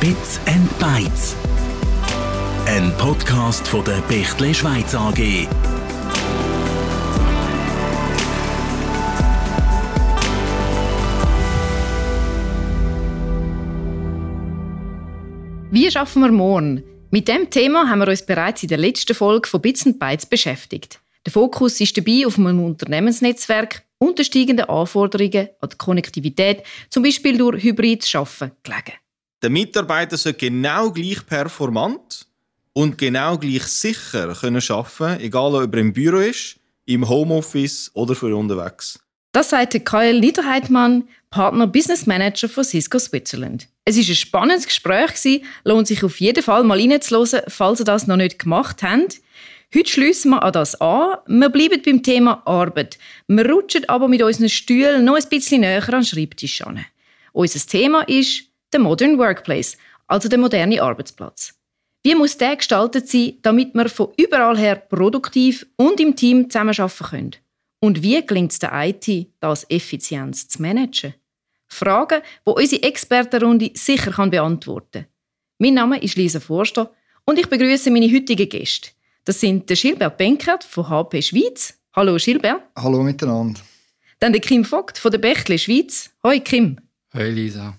Bits and Bytes. Ein Podcast von der Bechtle Schweiz AG. Wie schaffen wir morgen? Mit dem Thema haben wir uns bereits in der letzten Folge von Bits and Bytes beschäftigt. Der Fokus ist dabei auf einem Unternehmensnetzwerk und den steigenden Anforderungen an die Konnektivität, zum Beispiel durch hybrides Arbeiten, gelegen. Der Mitarbeiter soll genau gleich performant und genau gleich sicher können arbeiten, egal ob er im Büro ist, im Homeoffice oder für unterwegs. Das sagte Kyle Niederheitmann, Partner Business Manager von Cisco Switzerland. Es war ein spannendes Gespräch, lohnt sich auf jeden Fall mal reinzuhören, falls ihr das noch nicht gemacht habt. Heute schließen wir an das an. Wir bleiben beim Thema Arbeit. Wir rutschen aber mit unseren Stühlen noch ein bisschen näher an den Schreibtisch an. Unser Thema ist der Modern Workplace, also der moderne Arbeitsplatz. Wie muss der gestaltet sein, damit wir von überall her produktiv und im Team zusammenarbeiten können? Und wie gelingt es der IT, das effizient zu managen? Fragen, die unsere Expertenrunde sicher beantworten kann. Mein Name ist Lisa Forster und ich begrüße meine heutigen Gäste. Das sind der Gilbert Benkert von HP Schweiz. Hallo Gilbert. Hallo miteinander. Dann der Kim Vogt von der Bächle Schweiz. Hoi Kim. Hoi Lisa.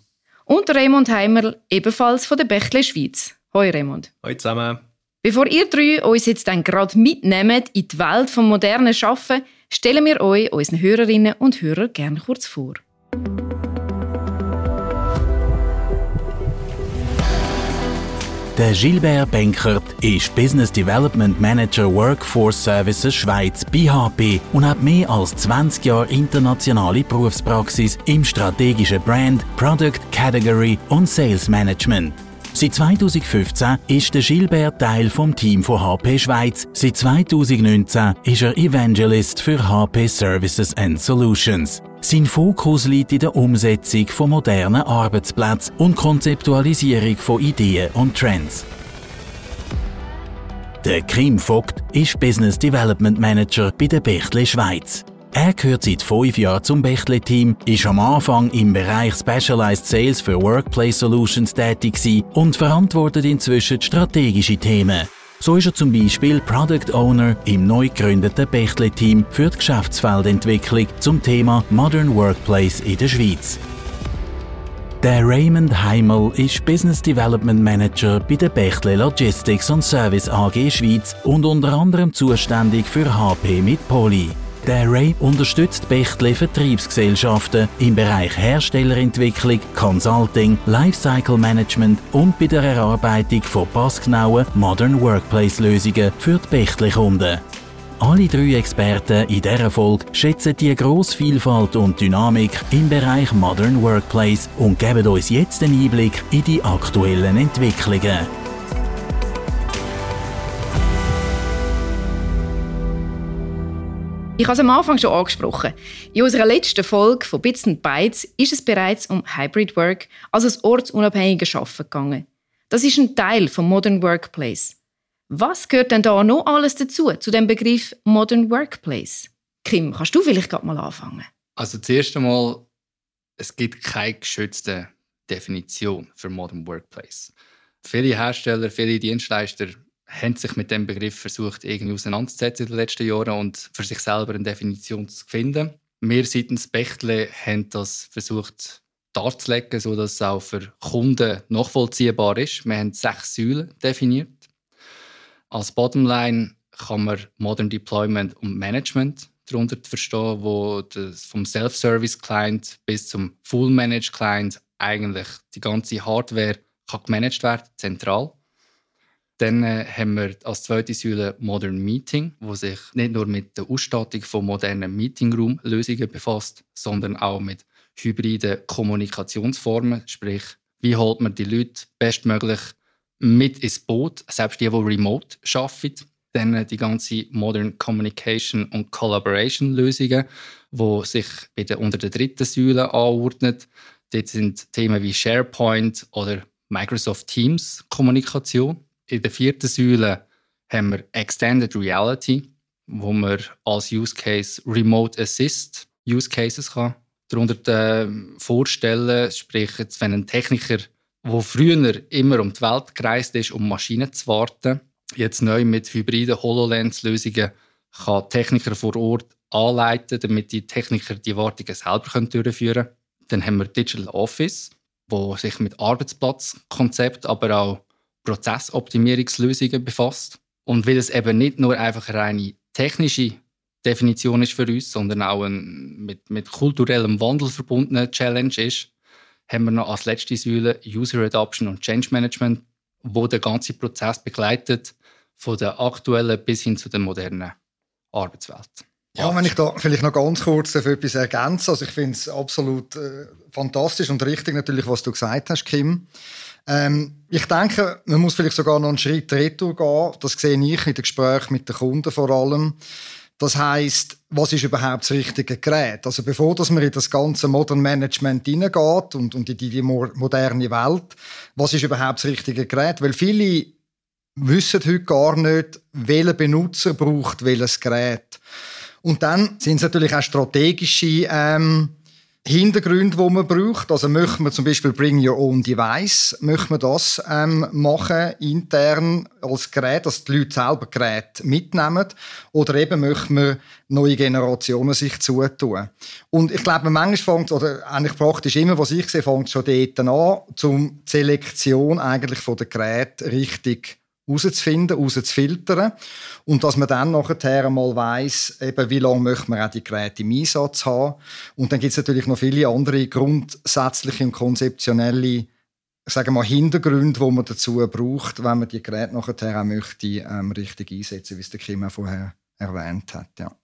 Und Raymond Heimer, ebenfalls von der Bächle Schweiz. Hoi Raymond. Hoi zusammen. Bevor ihr drei uns jetzt dann gerade mitnehmt in die Welt vom modernen Schaffen, stellen wir euch unseren Hörerinnen und Hörern gerne kurz vor. Der Gilbert Benkert ist Business Development Manager Workforce Services Schweiz BHP und hat mehr als 20 Jahre internationale Berufspraxis im strategischen Brand, Product Category und Sales Management. Seit 2015 ist der Gilbert Teil vom Team von HP Schweiz. Seit 2019 ist er Evangelist für HP Services and Solutions. Sein Fokus liegt in der Umsetzung von modernen Arbeitsplätzen und Konzeptualisierung von Ideen und Trends. Der Kim Vogt ist Business Development Manager bei der Bechtle Schweiz. Er gehört seit fünf Jahren zum Bechtle-Team, ist am Anfang im Bereich Specialized Sales für Workplace Solutions tätig und verantwortet inzwischen strategische Themen. So ist er zum Beispiel Product Owner im neu gegründeten Bechtle-Team für die Geschäftsfeldentwicklung zum Thema Modern Workplace in der Schweiz. Der Raymond Heimel ist Business Development Manager bei der Bechtle Logistics und Service AG Schweiz und unter anderem zuständig für HP mit Poly. Der Ray unterstützt Bechtle Vertriebsgesellschaften im Bereich Herstellerentwicklung, Consulting, Lifecycle Management und bei der Erarbeitung von passgenauen Modern Workplace Lösungen für die Bechtle-Kunden. Alle drei Experten in dieser Folge schätzen die grosse Vielfalt und Dynamik im Bereich Modern Workplace und geben uns jetzt einen Einblick in die aktuellen Entwicklungen. Ich habe es am Anfang schon angesprochen. In unserer letzten Folge von Bits and Bytes ist es bereits um Hybrid Work, also das ortsunabhängige Arbeiten gegangen. Das ist ein Teil vom Modern Workplace. Was gehört denn da noch alles dazu, zu dem Begriff Modern Workplace? Kim, kannst du vielleicht gerade mal anfangen? Also zuerst einmal, es gibt keine geschützte Definition für Modern Workplace. Viele Hersteller, viele Dienstleister haben sich mit dem Begriff versucht, irgendwie auseinanderzusetzen in den letzten Jahren und für sich selber eine Definition zu finden. Wir seitens Bechtle haben das versucht darzulegen, sodass es auch für Kunden nachvollziehbar ist. Wir haben sechs Säulen definiert. Als Bottomline kann man Modern Deployment und Management darunter verstehen, wo vom Self-Service Client bis zum Full Managed Client eigentlich die ganze Hardware kann gemanagt werden, zentral. Dann äh, haben wir als zweite Säule Modern Meeting, wo sich nicht nur mit der Ausstattung von modernen Meetingroom-Lösungen befasst, sondern auch mit hybriden Kommunikationsformen, sprich, wie holt man die Leute bestmöglich mit ins Boot, selbst die, die remote arbeiten. Dann äh, die ganze Modern Communication und Collaboration Lösungen, wo sich der, unter der dritten Säule anordnet. Dort sind Themen wie SharePoint oder Microsoft Teams Kommunikation in der vierten Säule haben wir Extended Reality, wo man als Use Case Remote Assist Use Cases kann darunter äh, vorstellen. Sprich, jetzt, wenn ein Techniker wo früher immer um die Welt gereist ist, um Maschinen zu warten, jetzt neu mit hybriden HoloLens-Lösungen kann Techniker vor Ort anleiten, damit die Techniker die Wartungen selber durchführen können. Dann haben wir Digital Office, wo sich mit Arbeitsplatzkonzept, aber auch Prozessoptimierungslösungen befasst. Und weil es eben nicht nur einfach eine reine technische Definition ist für uns, sondern auch ein mit, mit kulturellem Wandel verbundene Challenge ist, haben wir noch als letzte Säule User Adoption und Change Management, wo der ganze Prozess begleitet, von der aktuellen bis hin zu der modernen Arbeitswelt. Ja, wenn ich da vielleicht noch ganz kurz auf etwas ergänze. Also ich finde es absolut äh, fantastisch und richtig natürlich, was du gesagt hast, Kim. Ähm, ich denke, man muss vielleicht sogar noch einen Schritt retour gehen. Das sehe ich in den Gesprächen mit den Kunden vor allem. Das heißt, was ist überhaupt das richtige Gerät? Also bevor dass man in das ganze Modern Management hineingeht und, und in die moderne Welt, was ist überhaupt das richtige Gerät? Weil viele wissen heute gar nicht, welcher Benutzer braucht welches Gerät. Und dann sind es natürlich auch strategische ähm, Hintergründe, die man braucht. Also möchte man zum Beispiel Bring Your Own Device, möchte man das ähm, machen, intern als Gerät, dass die Leute selber Gerät mitnehmen. Oder eben möchte man neue Generationen sich zutun. Und ich glaube, manchmal fängt, oder eigentlich praktisch immer, was ich sehe, fängt schon dort an, zum Selektion eigentlich von der Gerät richtig herauszufinden, herauszufiltern. Und dass man dann nachher einmal weiss, eben, wie lange möchte man auch die Geräte im Einsatz haben. Und dann gibt es natürlich noch viele andere grundsätzliche und konzeptionelle sagen wir, Hintergründe, die man dazu braucht, wenn man die Geräte nachher auch möchte, ähm, richtig einsetzen, wie es der Kim vorher erwähnt hat. Ja.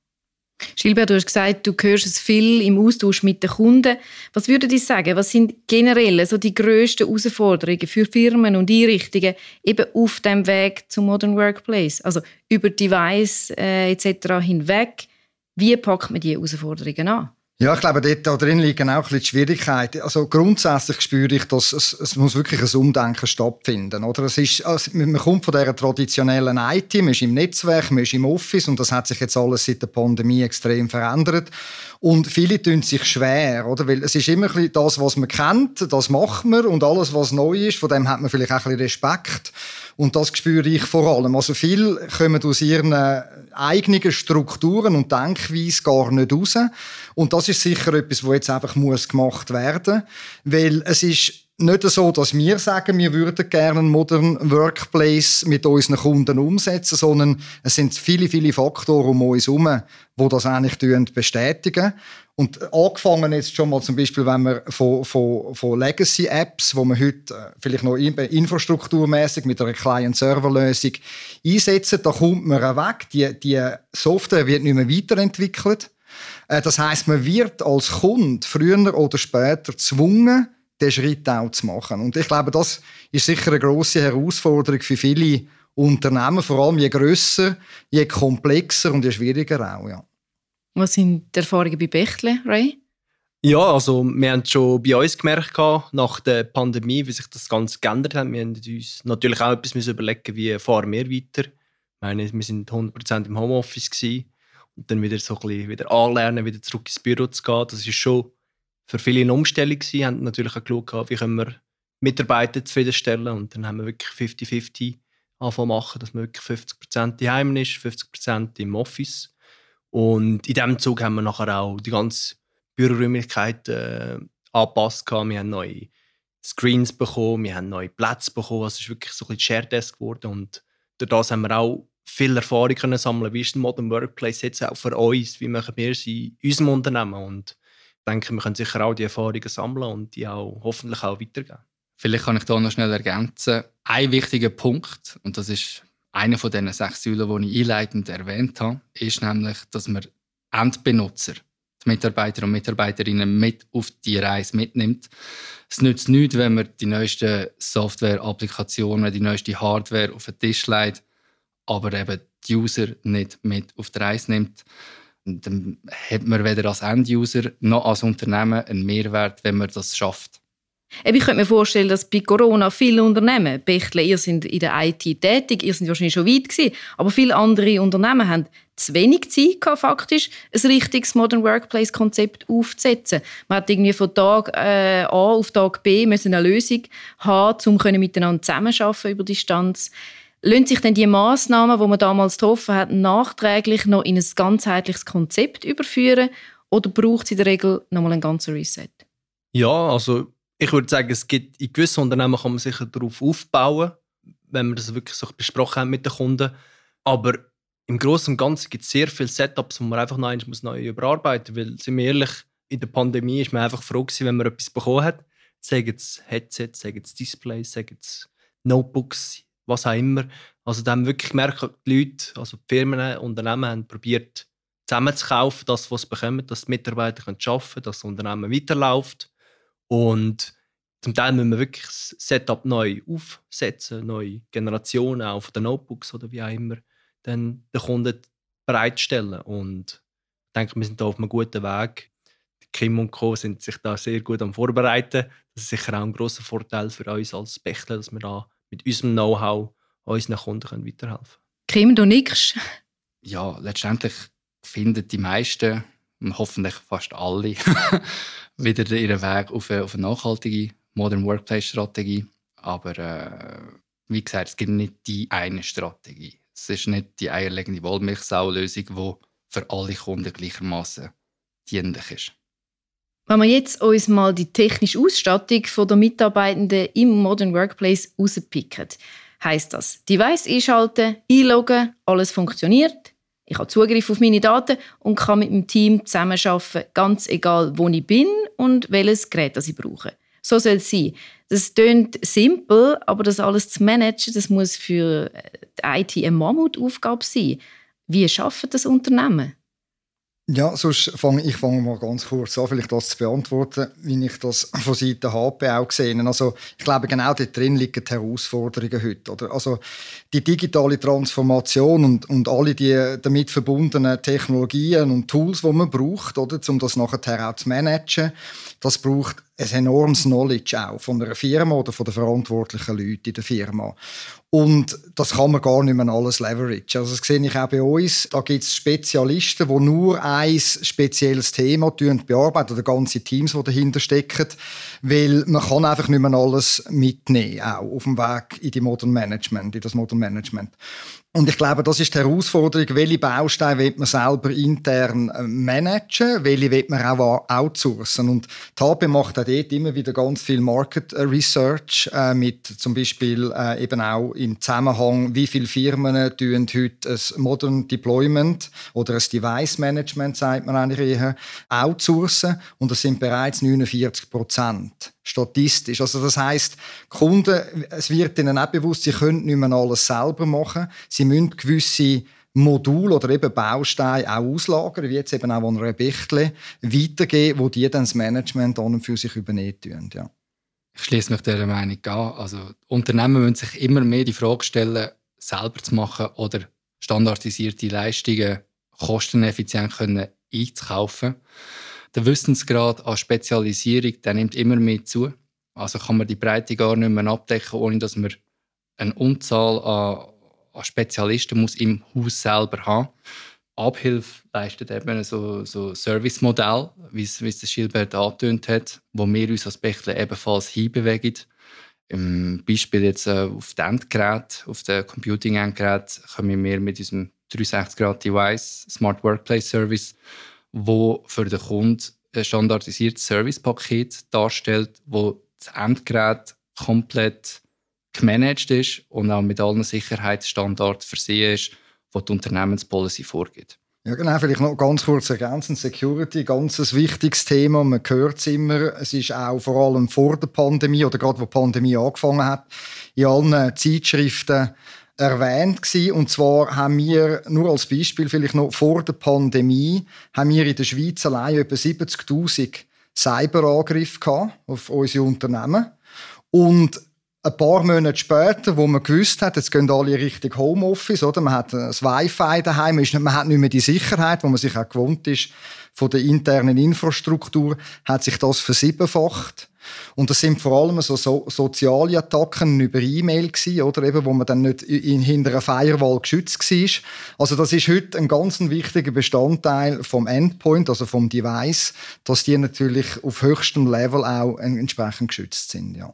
Gilbert, du hast gesagt, du hörst es viel im Austausch mit den Kunden. Was würdet ihr sagen? Was sind generell so die grössten Herausforderungen für Firmen und Einrichtungen eben auf dem Weg zum Modern Workplace? Also über Device äh, etc. hinweg. Wie packt man diese Herausforderungen an? Ja, ich glaube, dort drin liegen auch ein bisschen die Schwierigkeiten. Also grundsätzlich spüre ich, dass es, es muss wirklich ein Umdenken stattfinden. Oder es ist, also man kommt von dieser traditionellen IT, man ist im Netzwerk, man ist im Office und das hat sich jetzt alles seit der Pandemie extrem verändert. Und viele tun sich schwer, oder? Weil es ist immer ein bisschen das, was man kennt, das macht man und alles, was neu ist, von dem hat man vielleicht auch ein bisschen Respekt. Und das spüre ich vor allem. Also viel kommen aus ihren eigenen Strukturen und Denkweise gar nicht raus. Und das ist sicher etwas, was jetzt einfach gemacht werden muss. Weil es ist nicht so, dass wir sagen, wir würden gerne einen modernen Workplace mit unseren Kunden umsetzen, sondern es sind viele, viele Faktoren um uns herum, die das eigentlich bestätigen. Und angefangen jetzt schon mal zum Beispiel, wenn wir von, von, von Legacy-Apps, wo man heute äh, vielleicht noch infrastrukturmäßig mit einer Client-Server-Lösung einsetzen, da kommt man weg. Die, die Software wird nicht mehr weiterentwickelt. Äh, das heißt, man wird als Kunde früher oder später gezwungen, den Schritt auch zu machen. Und ich glaube, das ist sicher eine große Herausforderung für viele Unternehmen, vor allem je grösser, je komplexer und je schwieriger auch. Ja. Was sind die Erfahrungen bei Bechtle, Ray? Ja, also wir haben schon bei uns gemerkt, nach der Pandemie, wie sich das Ganze geändert hat. Wir haben uns natürlich auch etwas überlegen, wie fahren wir weiter. Ich meine, wir sind 100% im Homeoffice gewesen. und dann wieder so ein bisschen wieder anlernen, wieder zurück ins Büro zu gehen. Das ist schon für viele eine Umstellung gewesen. Haben natürlich auch geschaut, wie können wir Mitarbeiter zufriedenstellen und dann haben wir wirklich 50-50 anfangen machen, dass man wirklich 50% daheim ist, 50% im Office. Und in diesem Zug haben wir nachher auch die ganze Büroräumlichkeit äh, angepasst. Wir haben neue Screens bekommen, wir haben neue Plätze bekommen. Es ist wirklich so ein bisschen Desk geworden. Und durch das haben wir auch viel Erfahrung können sammeln. Wie ist ein Modern Workplace jetzt auch für uns? Wie machen wir es in unserem Unternehmen? Und denke, wir können sicher auch die Erfahrungen sammeln und die auch hoffentlich auch weitergeben. Vielleicht kann ich da noch schnell ergänzen. Ein wichtiger Punkt, und das ist einer von diesen sechs Säulen, die ich einleitend erwähnt habe, ist nämlich, dass man Endbenutzer, die Mitarbeiter und Mitarbeiterinnen mit auf die Reise mitnimmt. Es nützt nichts, wenn man die neuesten Software-Applikationen, die neueste Hardware auf den Tisch legt, aber eben die User nicht mit auf die Reise nimmt. Dann hat man weder als End-User noch als Unternehmen einen Mehrwert, wenn man das schafft. Ich könnte mir vorstellen, dass bei Corona viele Unternehmen, Bechtle, ihr seid in der IT tätig, ihr seid wahrscheinlich schon weit gewesen, aber viele andere Unternehmen haben zu wenig Zeit gehabt, faktisch, ein richtiges Modern Workplace Konzept aufzusetzen. Man hat irgendwie von Tag äh, A auf Tag B müssen eine Lösung haben, um miteinander zusammenarbeiten über Distanz. Lassen sich denn die Massnahmen, die man damals getroffen hat, nachträglich noch in ein ganzheitliches Konzept überführen oder braucht es in der Regel nochmal einen ganzen Reset? Ja, also ich würde sagen, es gibt in gewissen Unternehmen kann man sicher darauf aufbauen, wenn man das wirklich so besprochen haben mit den Kunden. Aber im Großen und Ganzen gibt es sehr viele Setups, die man einfach noch einmal neu überarbeiten muss. Weil, sind wir ehrlich, in der Pandemie ist man einfach froh gewesen, wenn man etwas bekommen hat. Sagen es Headsets, sagen es Displays, sagen es Notebooks, was auch immer. Also dann wirklich merken die Leute, also die Firmen, Unternehmen haben probiert, zusammen zu kaufen, das, was sie bekommen, dass die Mitarbeiter arbeiten können, dass das Unternehmen weiterläuft. Und zum Teil müssen wir wirklich das Setup neu aufsetzen, neue Generationen auch von den Notebooks oder wie auch immer, dann den Kunden bereitstellen. Und ich denke, wir sind da auf einem guten Weg. Kim und Co. sind sich da sehr gut am Vorbereiten. Das ist sicher auch ein großer Vorteil für uns als Bechtle, dass wir da mit unserem Know-how unseren Kunden weiterhelfen können. Kim, du nickst. Ja, letztendlich finden die meisten, hoffentlich fast alle, wieder ihren Weg auf eine, auf eine nachhaltige Modern Workplace Strategie. Aber äh, wie gesagt, es gibt nicht die eine Strategie. Es ist nicht die eierlegende Wollmilchsau-Lösung, die für alle Kunden gleichermaßen dienlich ist. Wenn wir jetzt uns mal die technische Ausstattung der Mitarbeitenden im Modern Workplace rauspicken, heißt das Device einschalten, einloggen, alles funktioniert. Ich habe Zugriff auf meine Daten und kann mit dem Team zusammenarbeiten, ganz egal, wo ich bin und welches Gerät ich brauche. So soll es sein. Das klingt simpel, aber das alles zu managen, das muss für die IT eine Mammutaufgabe sein. Wie schafft das Unternehmen? Ja, sonst fange ich fange mal ganz kurz an, vielleicht das zu beantworten, wie ich das von Seiten HP auch gesehen Also ich glaube, genau dort drin liegen die Herausforderungen heute. Oder? Also die digitale Transformation und, und alle die damit verbundenen Technologien und Tools, die man braucht, oder, um das nachher auch zu managen, das braucht ein enormes Knowledge auch von einer Firma oder von den verantwortlichen Leuten in der Firma. Und das kann man gar nicht mehr alles leveragen. Also das sehe ich auch bei uns. Da gibt es Spezialisten, die nur ein spezielles Thema bearbeiten oder ganze Teams, die dahinter stecken. Weil man kann einfach nicht mehr alles mitnehmen, auch auf dem Weg in die Modern Management, in das Modern Management. Und ich glaube, das ist die Herausforderung, welche Bausteine will man selber intern äh, managen, welche will man auch outsourcen. Und HP macht dort immer wieder ganz viel Market äh, Research äh, mit zum Beispiel äh, eben auch im Zusammenhang, wie viele Firmen tun heute ein Modern Deployment oder ein Device Management, sagt man eigentlich eher, outsourcen. Und das sind bereits 49 Prozent statistisch. Also das heißt, Kunden, es wird ihnen auch bewusst, sie können nicht mehr alles selber machen. Sie müssen gewisse Module oder eben Bausteine auch auslagern, wie jetzt eben auch an einer Bechtle, weitergeben, wo die dann das Management an und für sich übernehmen tun. Ja. Ich schließe mich dieser Meinung an. Also Unternehmen müssen sich immer mehr die Frage stellen, selber zu machen oder standardisierte Leistungen kosteneffizient können einzukaufen der Wissensgrad an Spezialisierung der nimmt immer mehr zu. Also kann man die Breite gar nicht mehr abdecken, ohne dass man eine Unzahl an, Spezialisten muss im Haus selber haben. Abhilfe leistet eben so, so Service-Modell, wie es der Schilbert angetönt hat, wo wir uns als Bechtle ebenfalls hinbewegen. Im Beispiel jetzt äh, auf dem Endgerät, auf dem Computing-Endgerät, kommen wir mit unserem 360-Grad-Device Smart Workplace Service wo für den Kunden ein standardisiertes Servicepaket darstellt, wo das Endgerät komplett gemanagt ist und auch mit allen Sicherheitsstandards versehen ist, die die Unternehmenspolicy vorgibt. Ja, genau. Vielleicht noch ganz kurz ergänzend. Security, ganz ein wichtiges Thema. Man hört es immer. Es ist auch vor allem vor der Pandemie oder gerade wo die Pandemie angefangen hat, in allen Zeitschriften erwähnt gewesen. Und zwar haben wir, nur als Beispiel vielleicht noch vor der Pandemie, haben wir in der Schweiz allein etwa 70'000 Cyberangriffe auf unsere Unternehmen. Und ein paar Monate später, wo man gewusst hat, jetzt gehen alle Richtung Homeoffice, oder? Man hat das Wi-Fi daheim, man hat nicht mehr die Sicherheit, wo man sich auch gewohnt ist von der internen Infrastruktur, hat sich das versiebenfacht. Und das sind vor allem so, so soziale Attacken über E-Mail gewesen, oder eben, wo man dann nicht in, hinter einer Firewall geschützt war. Also das ist heute ein ganz wichtiger Bestandteil vom Endpoint, also vom Device, dass die natürlich auf höchstem Level auch entsprechend geschützt sind, ja.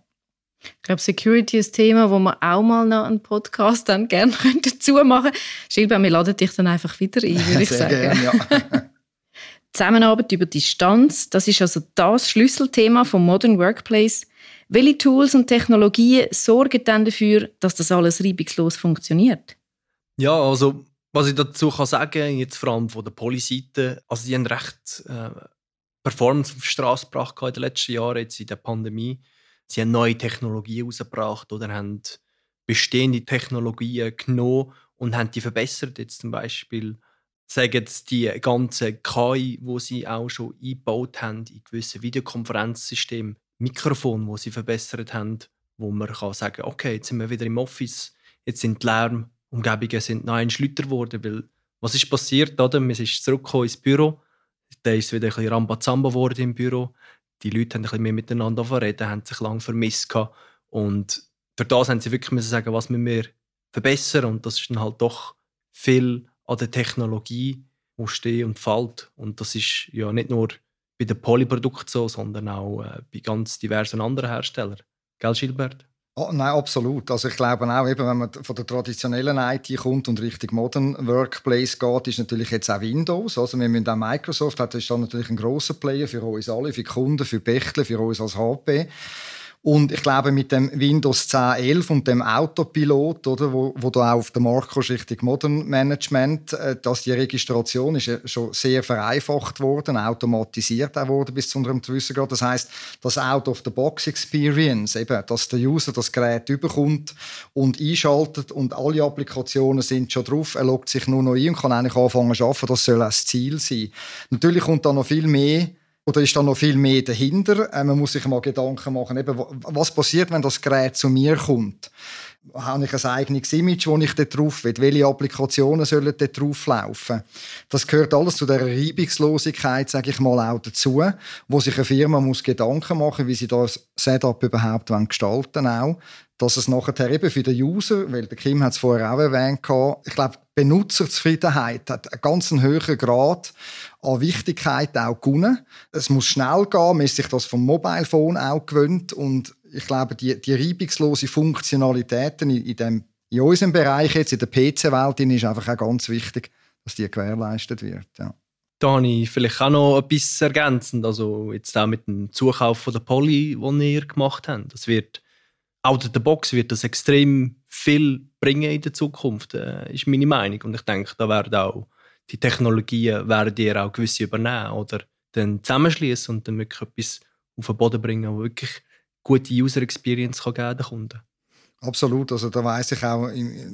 Ich glaube, Security ist ein Thema, wo wir auch mal noch einen Podcast dann gerne dazu machen Schilber, wir laden dich dann einfach wieder ein, würde ich Sehr sagen. Gern, ja. Zusammenarbeit über Distanz, das ist also das Schlüsselthema vom Modern Workplace. Welche Tools und Technologien sorgen dann dafür, dass das alles reibungslos funktioniert? Ja, also was ich dazu kann sagen, jetzt vor allem von der Polyseite, also die haben recht äh, Performance auf die Straße gebracht in den letzten Jahren, jetzt in der Pandemie. Sie haben neue Technologien herausgebracht oder haben bestehende Technologien genommen und haben die verbessert. Jetzt zum Beispiel sagen jetzt die ganze KI, wo sie auch schon eingebaut haben in gewissen Videokonferenzsystemen, Mikrofon, wo sie verbessert haben, wo man kann sagen, okay, jetzt sind wir wieder im Office, jetzt sind die Lärmumgebungen sind noch ein Schlüter geworden, weil was ist passiert, oder? Man ist zurückgekommen ins Büro, da ist wieder ein bisschen Rambazamba geworden im Büro, die Leute haben ein bisschen mehr miteinander reden, haben sich lange vermisst gehabt. und für das haben sie wirklich müssen sagen, was müssen wir verbessern und das ist dann halt doch viel an der Technologie, die steht und fällt. Und das ist ja nicht nur bei den Polyprodukten so, sondern auch äh, bei ganz diversen anderen Herstellern. Gell, Gilbert? Oh, nein, absolut. Also ich glaube auch, eben, wenn man von der traditionellen IT kommt und Richtung Modern Workplace geht, ist natürlich jetzt auch Windows. Also wir müssen auch Microsoft, das ist dann natürlich ein großer Player für uns alle, für Kunden, für Bechtle, für uns als HP. Und ich glaube, mit dem Windows 10, 11 und dem Autopilot, oder, wo, wo du auch auf der Markt kommst, Richtung Modern Management, äh, dass die Registration ist ja schon sehr vereinfacht worden, automatisiert auch worden bis zu unserem gewissen Grad. Das heißt, das Out-of-the-Box-Experience, eben, dass der User das Gerät überkommt und einschaltet und alle Applikationen sind schon drauf, er loggt sich nur noch ein und kann eigentlich anfangen zu arbeiten. Das soll auch das Ziel sein. Natürlich kommt da noch viel mehr oder ist da noch viel mehr dahinter? Äh, man muss sich mal Gedanken machen, eben, was passiert, wenn das Gerät zu mir kommt? Habe ich ein eigenes Image, das ich dort drauf will? Welche Applikationen sollen dort drauf laufen? Das gehört alles zu der Reibungslosigkeit, sage ich mal, auch dazu, wo sich eine Firma muss Gedanken machen, wie sie das Setup überhaupt gestalten auch dass es nachher eben für den User, weil der Kim hat es vorher auch erwähnt, ich glaube, Benutzerzufriedenheit hat einen ganz hohen Grad an Wichtigkeit auch gewonnen. Es muss schnell gehen, man ist sich das vom Mobile Phone auch gewöhnt und ich glaube, die, die reibungslose Funktionalitäten in, in, dem, in unserem Bereich jetzt, in der PC-Welt, ist einfach auch ganz wichtig, dass die gewährleistet wird. Ja. Da habe ich vielleicht auch noch etwas ergänzend. Also jetzt auch mit dem Zukauf von der Poly, den ihr gemacht habt. Das wird out of the box wird das extrem viel bringen in der Zukunft, äh, ist meine Meinung. Und ich denke, da werden auch die Technologien werden ihr auch gewisse übernehmen oder dann zusammenschließen und dann wirklich etwas auf den Boden bringen, wo wirklich gute User Experience kann geben den Kunden. Absolut, also da weiß ich auch,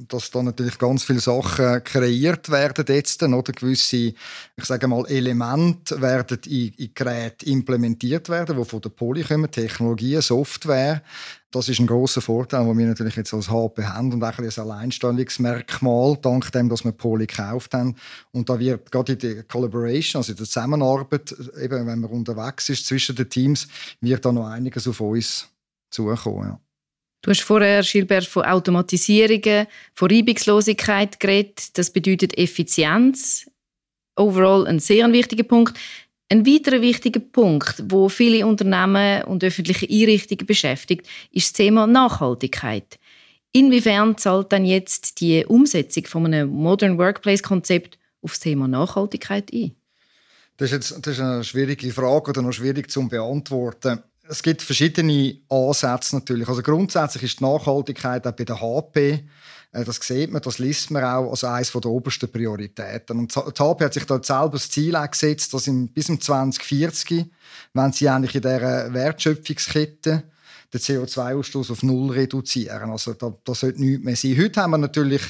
dass da natürlich ganz viele Sachen kreiert werden jetzt, oder gewisse, ich sage mal, Elemente werden in, in Geräte implementiert werden, die von der Poly kommen, Technologien, Software. Das ist ein großer Vorteil, den wir natürlich jetzt als HP haben und auch ein Alleinstellungsmerkmal, dank dem, dass wir Poly gekauft haben. Und da wird gerade in der Collaboration, also in der Zusammenarbeit, eben wenn man unterwegs ist zwischen den Teams, wird da noch einiges auf uns zukommen. Ja. Du hast vorher, Gilbert, von Automatisierungen, von Reibungslosigkeit geredet. Das bedeutet Effizienz. Overall ein sehr wichtiger Punkt. Ein weiterer wichtiger Punkt, wo viele Unternehmen und öffentliche Einrichtungen beschäftigt, ist das Thema Nachhaltigkeit. Inwiefern zahlt dann jetzt die Umsetzung von einem Modern Workplace-Konzept auf das Thema Nachhaltigkeit ein? Das ist, jetzt, das ist eine schwierige Frage oder noch schwierig zu beantworten es gibt verschiedene Ansätze natürlich. Also grundsätzlich ist die Nachhaltigkeit auch bei der HP das sieht man, das liest man auch als eines der obersten Prioritäten. Und die hat sich da selber das Ziel gesetzt, dass bis zum 2040, wenn sie eigentlich in dieser Wertschöpfungskette den CO2-Ausstoß auf null reduzieren. Also da, da sollte nichts mehr sein. Heute haben wir natürlich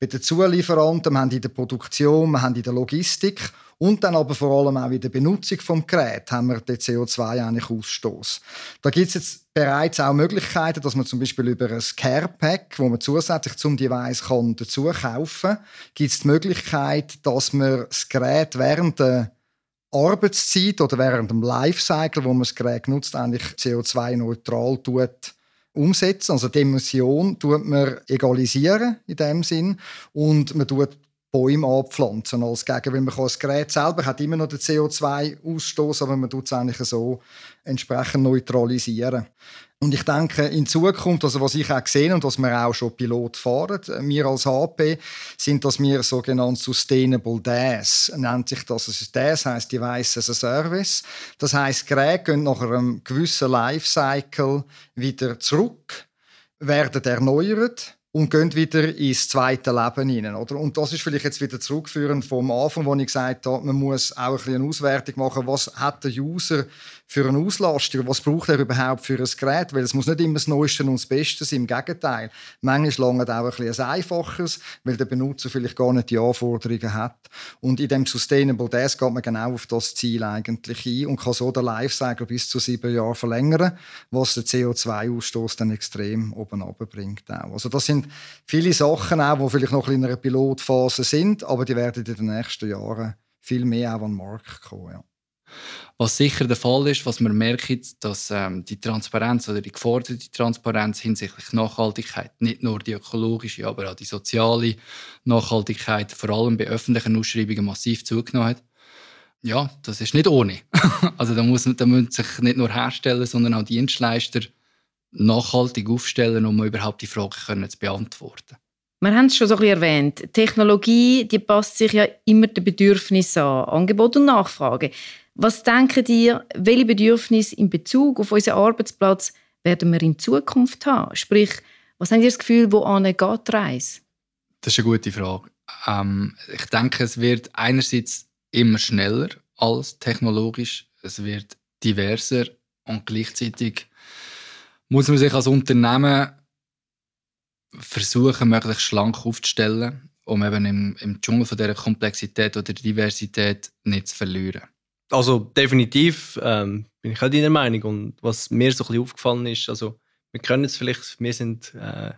bei den Zulieferanten, wir haben in der Produktion, wir haben in der Logistik und dann aber vor allem auch in der Benutzung des Geräts haben wir den CO2-Ausstoß. Da gibt es jetzt bereits auch Möglichkeiten, dass man zum Beispiel über ein Care-Pack, wo man zusätzlich zum Device kann, dazu kaufen gibt es die Möglichkeit, dass man das Gerät während der Arbeitszeit oder während dem Lifecycle, wo man das Gerät nutzt, eigentlich CO2-neutral tut, umsetzen. Also die Emission tut man egalisieren in dem Sinn und man tut Bäume anpflanzen als Gegen, weil man das Gerät selber hat immer noch den CO2-Ausstoß, aber man tut es eigentlich so entsprechend neutralisieren. Und ich denke, in Zukunft, also was ich auch gesehen und was wir auch schon Pilot fahren, wir als HP, sind, dass wir sogenannte Sustainable DAS, nennt sich das. Also DAS heisst Device as a Service. Das heisst, Geräte gehen nach einem gewissen Lifecycle wieder zurück, werden erneuert und gehen wieder ins zweite Leben hinein. Oder? Und das ist vielleicht jetzt wieder zurückführend vom Anfang, wo ich gesagt habe, man muss auch ein eine Auswertung machen, was hat der User für eine Auslastung, was braucht er überhaupt für ein Gerät, weil es muss nicht immer das Neueste und das Beste sein, im Gegenteil. Manchmal lange auch ein ein einfaches, weil der Benutzer vielleicht gar nicht die Anforderungen hat. Und in dem Sustainable Desk geht man genau auf das Ziel eigentlich ein und kann so den Lifecycle bis zu sieben Jahren verlängern, was den CO2-Ausstoß dann extrem oben bringt. Also das sind viele Sachen auch, die vielleicht noch in einer Pilotphase sind, aber die werden in den nächsten Jahren viel mehr auch an den Markt kommen. Ja. Was sicher der Fall ist, was man merkt, dass ähm, die Transparenz oder die geforderte Transparenz hinsichtlich Nachhaltigkeit, nicht nur die ökologische, aber auch die soziale Nachhaltigkeit, vor allem bei öffentlichen Ausschreibungen massiv zugenommen hat. Ja, das ist nicht ohne. also da, muss, da müssen sich nicht nur Hersteller, sondern auch Dienstleister nachhaltig aufstellen, um überhaupt die Frage können zu beantworten. Wir haben es schon so ein bisschen erwähnt. Technologie die passt sich ja immer den Bedürfnissen an, Angebot und Nachfrage. Was denken ihr, welche Bedürfnisse in Bezug auf unseren Arbeitsplatz werden wir in Zukunft haben? Sprich, was habt ihr das Gefühl, wo geht die Reise? Das ist eine gute Frage. Ähm, ich denke, es wird einerseits immer schneller als technologisch. Es wird diverser und gleichzeitig muss man sich als Unternehmen versuchen, möglichst schlank aufzustellen, um eben im, im Dschungel von dieser Komplexität oder Diversität nicht zu verlieren. Also definitiv ähm, bin ich auch deiner Meinung. Und was mir so ein bisschen aufgefallen ist, also wir können es vielleicht, wir sind äh,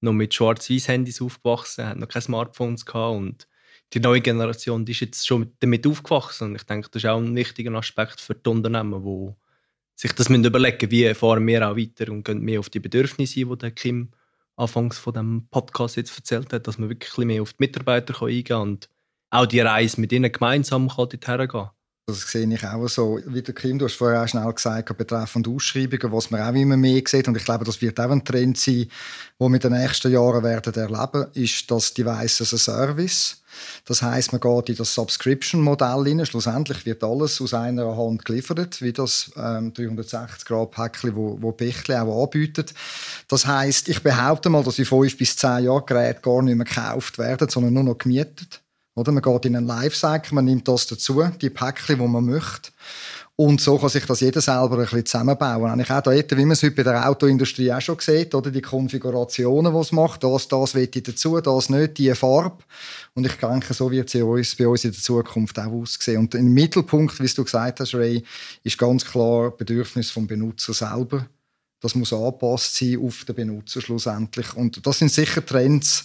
noch mit Schwarz-Weiß-Handys aufgewachsen, haben noch keine Smartphones gehabt und die neue Generation die ist jetzt schon damit aufgewachsen. Und ich denke, das ist auch ein wichtiger Aspekt für die Unternehmen, die sich das überlegen wie fahren wir auch weiter und gehen mehr auf die Bedürfnisse ein, die der Kim anfangs von dem Podcast jetzt erzählt hat, dass man wirklich mehr auf die Mitarbeiter eingehen kann und auch die Reise mit ihnen gemeinsam kann dorthin gehen das sehe ich auch so. Wie der Kim, du hast vorher auch schnell gesagt, betreffend Ausschreibungen, was man auch immer mehr sieht, und ich glaube, das wird auch ein Trend sein, wo wir in den nächsten Jahren werden erleben, ist das Device as a Service. Das heißt, man geht in das Subscription-Modell rein. Schlussendlich wird alles aus einer Hand geliefert, wie das ähm, 360-Grad-Päckchen, wo, wo Bechtle auch anbietet. Das heißt, ich behaupte mal, dass in fünf bis zehn Jahren Geräte gar nicht mehr gekauft werden, sondern nur noch gemietet. Oder? Man geht in einen Lifecycle, man nimmt das dazu, die Päckchen, die man möchte. Und so kann sich das jeder selber ein bisschen zusammenbauen. Eigentlich auch da, wie man es heute bei der Autoindustrie auch schon sieht, oder die Konfigurationen, die es macht, das, das will ich dazu, das nicht, die Farbe. Und ich denke, so wird es bei uns in der Zukunft auch aussehen. Und im Mittelpunkt, wie du gesagt hast, Ray, ist ganz klar das Bedürfnis vom Benutzer selber. Das muss angepasst sein auf den Benutzer schlussendlich. Und das sind sicher Trends,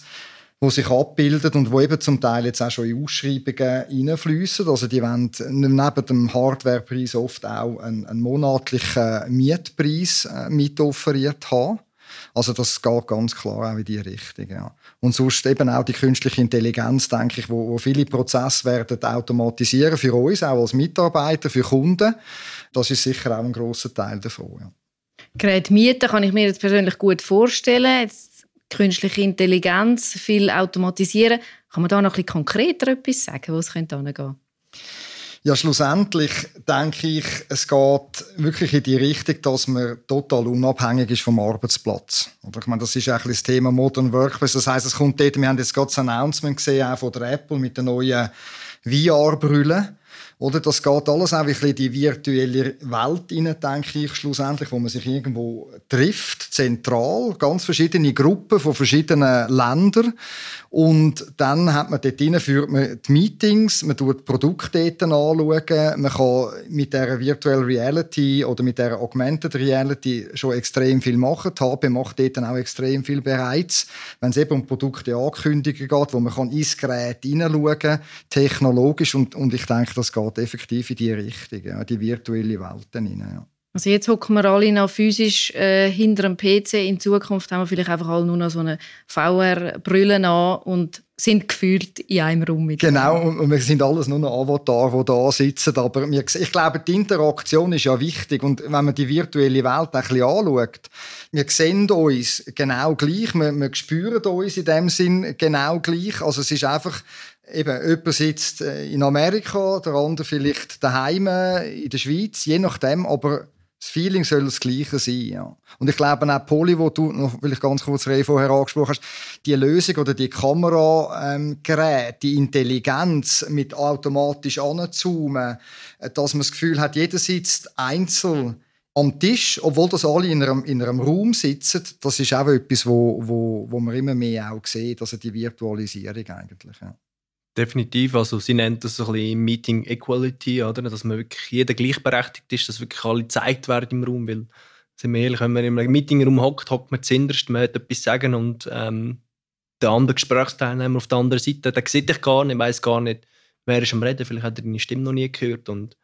wo sich abbildet und wo eben zum Teil jetzt auch schon in Ausschreibungen hineinfließen. Also die wollen neben dem Hardwarepreis oft auch einen, einen monatlichen Mietpreis äh, mit offeriert haben. Also das geht ganz klar auch in diese Richtung. Ja. Und sonst eben auch die künstliche Intelligenz, denke ich, wo, wo viele Prozesse werden automatisieren für uns, auch als Mitarbeiter, für Kunden. Das ist sicher auch ein großer Teil davon. Ja. Gerät mieten kann ich mir jetzt persönlich gut vorstellen. Jetzt künstliche Intelligenz, viel automatisieren. Kann man da noch bisschen konkreter etwas sagen, wo es könnte hingehen? Ja, schlussendlich denke ich, es geht wirklich in die Richtung, dass man total unabhängig ist vom Arbeitsplatz. Oder ich meine, das ist eigentlich das Thema Modern Workplace. Das heißt, es kommt dort, wir haben jetzt gerade das Announcement gesehen, auch von der Apple mit der neuen VR-Brille. Oder das geht alles auch in die virtuelle Welt hinein, denke ich, schlussendlich, wo man sich irgendwo trifft, zentral, ganz verschiedene Gruppen von verschiedenen Ländern. Und dann hat man dort hinein, führt man die Meetings, man tut Produktdaten anschauen, man kann mit der Virtual Reality oder mit der Augmented Reality schon extrem viel machen. Die HB macht dort auch extrem viel bereits, wenn es eben um Produkte ankündigen geht, wo man kann ins Gerät hineinschauen, technologisch und, und ich denke, das geht geht effektiv in die Richtung, ja, die virtuelle Welt hinein. Ja. Also jetzt hocken wir alle noch physisch äh, hinter einem PC. In Zukunft haben wir vielleicht einfach alle nur noch so eine VR-Brille an und sind gefühlt in einem Raum. Genau, und wir sind alles nur noch Avatar, die da sitzen. Aber wir, ich glaube, die Interaktion ist ja wichtig. Und wenn man die virtuelle Welt ein bisschen anschaut, wir sehen uns genau gleich, wir, wir spüren uns in dem Sinn genau gleich. Also es ist einfach eben, jemand sitzt äh, in Amerika, der andere vielleicht daheim in der Schweiz, je nachdem, aber das Feeling soll das Gleiche sein. Ja. Und ich glaube auch Poli, wo du noch vielleicht ganz kurz vorher angesprochen hast, die Lösung oder die Kamerageräte, ähm, die Intelligenz mit automatisch anzoomen, äh, dass man das Gefühl hat, jeder sitzt einzeln am Tisch, obwohl das alle in einem, in einem Raum sitzen, das ist auch etwas, wo, wo, wo man immer mehr auch sieht, also die Virtualisierung eigentlich. Ja. Definitiv. Also sie nennt das so ein bisschen Meeting Equality, oder? dass man wirklich jeder gleichberechtigt ist, dass wirklich alle gezeigt werden im Raum. Weil, sind wir ehrlich, wenn man einem Meetingraum hockt, hockt man zuinterst, man hat etwas sagen und ähm, der andere Gesprächsteilnehmer auf der anderen Seite, der sieht dich gar nicht, weiß gar nicht, wer ist am Reden, vielleicht hat er deine Stimme noch nie gehört und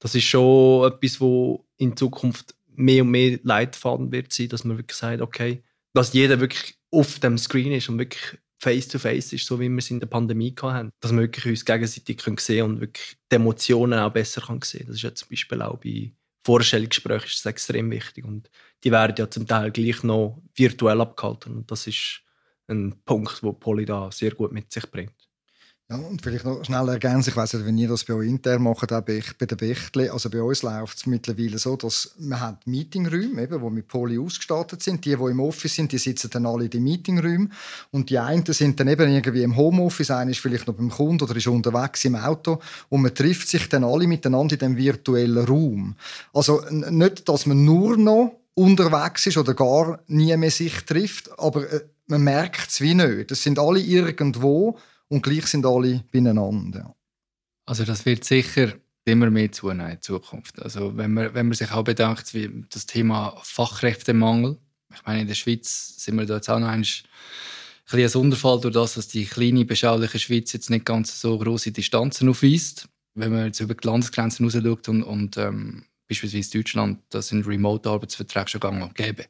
das ist schon etwas, wo in Zukunft mehr und mehr Leitfaden wird sein, dass man wirklich sagt, okay, dass jeder wirklich auf dem Screen ist und wirklich face-to-face ist, so wie wir es in der Pandemie hatten. Dass wir wirklich uns gegenseitig sehen können und wirklich die Emotionen auch besser sehen können. Das ist ja zum Beispiel auch bei Vorstellungsgesprächen ist das extrem wichtig. Und die werden ja zum Teil gleich noch virtuell abgehalten. Und das ist ein Punkt, wo Poly da sehr gut mit sich bringt. Ja, und vielleicht noch schnell ergänzen, ich weiß nicht, wenn ihr das bei euch intern macht, auch bei, bei der Bechtle, also bei uns läuft es mittlerweile so, dass man hat Meetingräume, eben, die mit Poly ausgestattet sind. Die, die im Office sind, die sitzen dann alle in den Meetingräumen und die einen sind dann eben irgendwie im Homeoffice, einer ist vielleicht noch beim Kunden oder ist unterwegs im Auto und man trifft sich dann alle miteinander in dem virtuellen Raum. Also nicht, dass man nur noch unterwegs ist oder gar nie mehr sich trifft, aber äh, man merkt es wie nicht. Das sind alle irgendwo und gleich sind alle beieinander. Also das wird sicher immer mehr zunehmen in Zukunft. Also wenn man, wenn man sich auch bedenkt, wie das Thema Fachkräftemangel, ich meine, in der Schweiz sind wir da jetzt auch noch ein, ein Sonderfall durch das, dass die kleine, beschauliche Schweiz jetzt nicht ganz so große Distanzen aufweist. Wenn man jetzt über die Landesgrenzen raus schaut und, und ähm, beispielsweise Deutschland, da sind Remote-Arbeitsverträge schon gang und gäbe.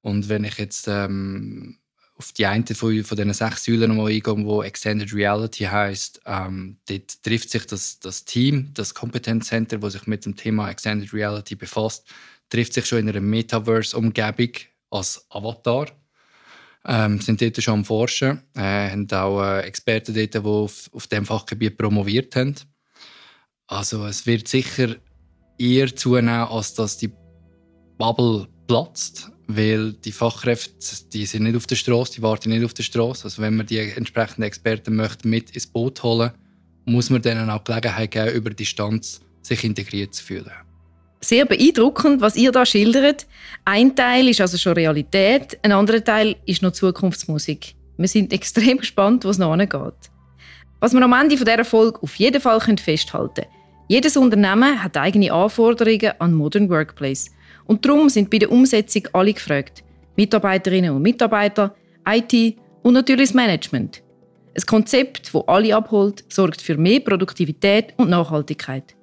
Und wenn ich jetzt ähm, auf die eine von, von diesen sechs Säulen nochmal eingehen, wo Extended Reality heißt. Ähm, dort trifft sich das, das Team, das Kompetenzcenter, das sich mit dem Thema Extended Reality befasst, trifft sich schon in einer Metaverse-Umgebung als Avatar. Ähm, sind dort schon am Forschen, äh, haben auch äh, Experten dort, die auf, auf diesem Fachgebiet promoviert haben. Also es wird sicher eher zunehmen, als dass die Bubble platzt weil die Fachkräfte, die sind nicht auf der Straße, die warten nicht auf der Straße. Also wenn man die entsprechenden Experten möchte mit ins Boot holen, muss man denen auch Gelegenheit geben, über Distanz sich integriert zu fühlen. Sehr beeindruckend, was ihr da schildert. Ein Teil ist also schon Realität, ein anderer Teil ist noch Zukunftsmusik. Wir sind extrem gespannt, wo es noch angeht. Was wir am Ende dieser Folge auf jeden Fall festhalten können. Jedes Unternehmen hat eigene Anforderungen an Modern Workplace. Und darum sind bei der Umsetzung alle gefragt. Mitarbeiterinnen und Mitarbeiter, IT und natürlich das Management. Ein Konzept, das alle abholt, sorgt für mehr Produktivität und Nachhaltigkeit.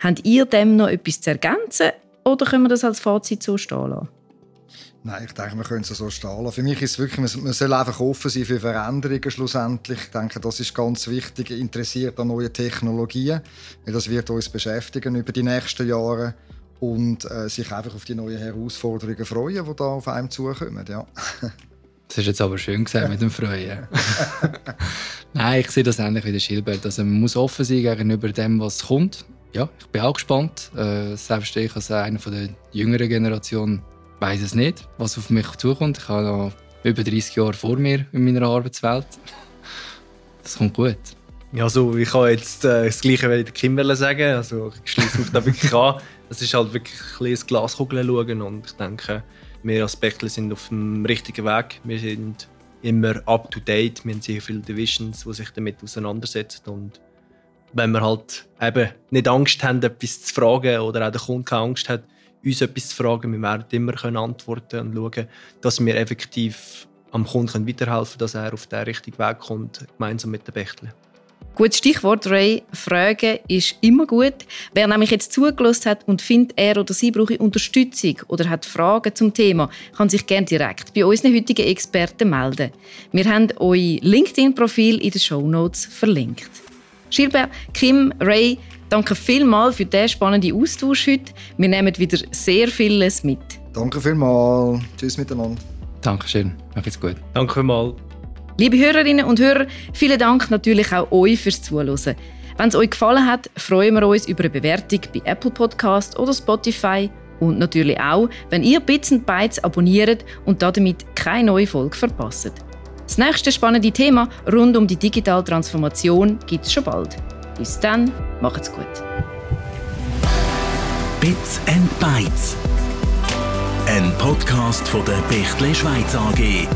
Habt ihr dem noch etwas zu ergänzen oder können wir das als Fazit so stehen lassen? Nein, ich denke, wir können es so stehen lassen. Für mich ist es wirklich, man soll einfach offen sein für Veränderungen schlussendlich. Ich denke, das ist ganz wichtig, interessiert an neuen Technologien, weil das wird uns beschäftigen über die nächsten Jahre und äh, sich einfach auf die neuen Herausforderungen freuen, die da auf einem zukommen. Ja. Das ist jetzt aber schön gesagt mit dem Freuen. Nein, ich sehe das ähnlich wie der Schilbert. Also man muss offen sein gegenüber dem, was kommt. Ja, ich bin auch gespannt. Äh, selbst ich als einer der jüngeren Generation weiß es nicht, was auf mich zukommt. Ich habe noch über 30 Jahre vor mir in meiner Arbeitswelt. Das kommt gut. Ja, also ich kann jetzt äh, das Gleiche wie der Kim sagen. Also ich schließe mich da wirklich an. Es ist halt wirklich ein bisschen Glaskugel schauen und ich denke, wir als Bechtle sind auf dem richtigen Weg. Wir sind immer up to date. Wir haben sehr viele Divisions, die sich damit auseinandersetzen und wenn wir halt eben nicht Angst haben, etwas zu fragen oder auch der Kunde keine Angst hat, uns etwas zu fragen, wir werden immer können antworten und schauen, dass wir effektiv am Kunden weiterhelfen können, dass er auf den richtigen Weg kommt, gemeinsam mit den Bechtle. Gutes Stichwort, Ray. Fragen ist immer gut. Wer nämlich jetzt zugelassen hat und findet, er oder sie brauche Unterstützung oder hat Fragen zum Thema, kann sich gerne direkt bei unseren heutigen Experten melden. Wir haben euer LinkedIn-Profil in den Show Notes verlinkt. Gilbert, Kim, Ray, danke vielmals für diesen spannenden Austausch heute. Wir nehmen wieder sehr vieles mit. Danke vielmals. Tschüss miteinander. Dankeschön. Macht's gut. Danke vielmals. Liebe Hörerinnen und Hörer, vielen Dank natürlich auch euch fürs Zuhören. Wenn es euch gefallen hat, freuen wir uns über eine Bewertung bei Apple Podcast oder Spotify und natürlich auch, wenn ihr Bits und Bytes abonniert und damit keine neue Folge verpasst. Das nächste spannende Thema rund um die digitale Transformation gibt es schon bald. Bis dann, macht's gut. Bits and Bytes. Ein Podcast von der Bechtle Schweiz AG.